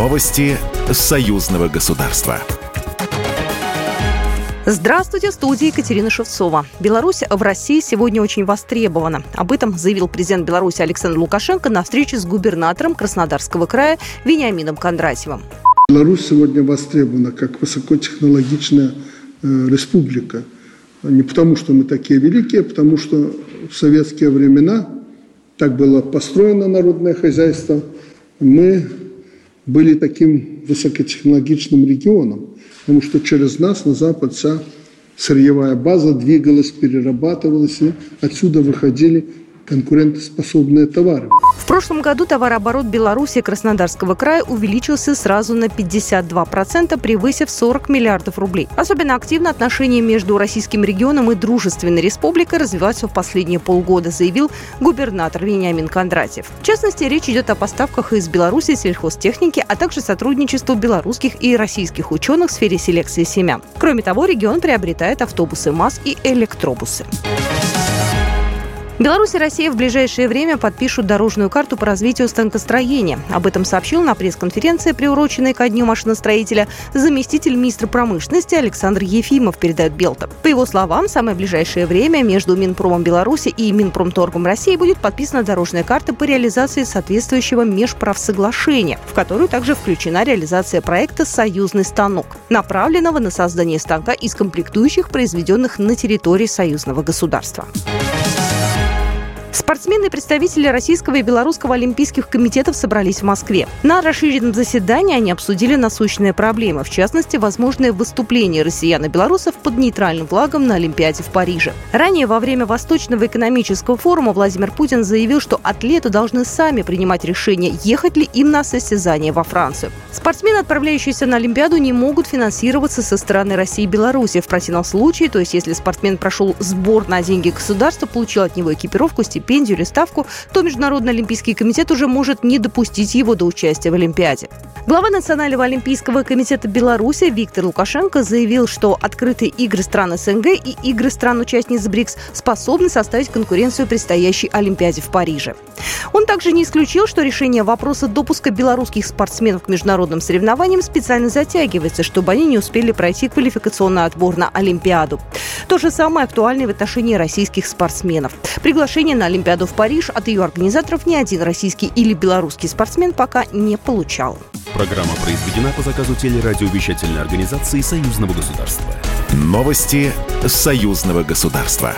Новости союзного государства. Здравствуйте, в студии Екатерина Шевцова. Беларусь в России сегодня очень востребована. Об этом заявил президент Беларуси Александр Лукашенко на встрече с губернатором Краснодарского края Вениамином Кондратьевым. Беларусь сегодня востребована как высокотехнологичная э, республика. Не потому, что мы такие великие, а потому что в советские времена так было построено народное хозяйство. Мы были таким высокотехнологичным регионом, потому что через нас на запад вся сырьевая база двигалась, перерабатывалась, и отсюда выходили конкурентоспособные товары. В прошлом году товарооборот Беларуси и Краснодарского края увеличился сразу на 52%, превысив 40 миллиардов рублей. Особенно активно отношения между российским регионом и дружественной республикой развиваются в последние полгода, заявил губернатор Вениамин Кондратьев. В частности, речь идет о поставках из Беларуси сельхозтехники, а также сотрудничеству белорусских и российских ученых в сфере селекции семян. Кроме того, регион приобретает автобусы МАЗ и электробусы. Беларусь и Россия в ближайшее время подпишут дорожную карту по развитию станкостроения. Об этом сообщил на пресс-конференции, приуроченной ко Дню машиностроителя, заместитель министра промышленности Александр Ефимов, передает Белта. По его словам, в самое ближайшее время между Минпромом Беларуси и Минпромторгом России будет подписана дорожная карта по реализации соответствующего межправсоглашения, в которую также включена реализация проекта «Союзный станок», направленного на создание станка из комплектующих, произведенных на территории союзного государства. Спортсмены и представители Российского и Белорусского олимпийских комитетов собрались в Москве. На расширенном заседании они обсудили насущные проблемы, в частности, возможное выступление россиян и белорусов под нейтральным флагом на Олимпиаде в Париже. Ранее во время Восточного экономического форума Владимир Путин заявил, что атлеты должны сами принимать решение, ехать ли им на состязание во Францию. Спортсмены, отправляющиеся на Олимпиаду, не могут финансироваться со стороны России и Беларуси. В противном случае, то есть если спортсмен прошел сбор на деньги государства, получил от него экипировку, стипендию, стипендию или ставку, то Международный олимпийский комитет уже может не допустить его до участия в Олимпиаде. Глава Национального олимпийского комитета Беларуси Виктор Лукашенко заявил, что открытые игры стран СНГ и игры стран-участниц БРИКС способны составить конкуренцию предстоящей Олимпиаде в Париже. Он также не исключил, что решение вопроса допуска белорусских спортсменов к международным соревнованиям специально затягивается, чтобы они не успели пройти квалификационный отбор на Олимпиаду. То же самое актуально и в отношении российских спортсменов. Приглашение на Олимпиаду в Париж от ее организаторов ни один российский или белорусский спортсмен пока не получал. Программа произведена по заказу телерадиовещательной организации Союзного государства. Новости Союзного государства.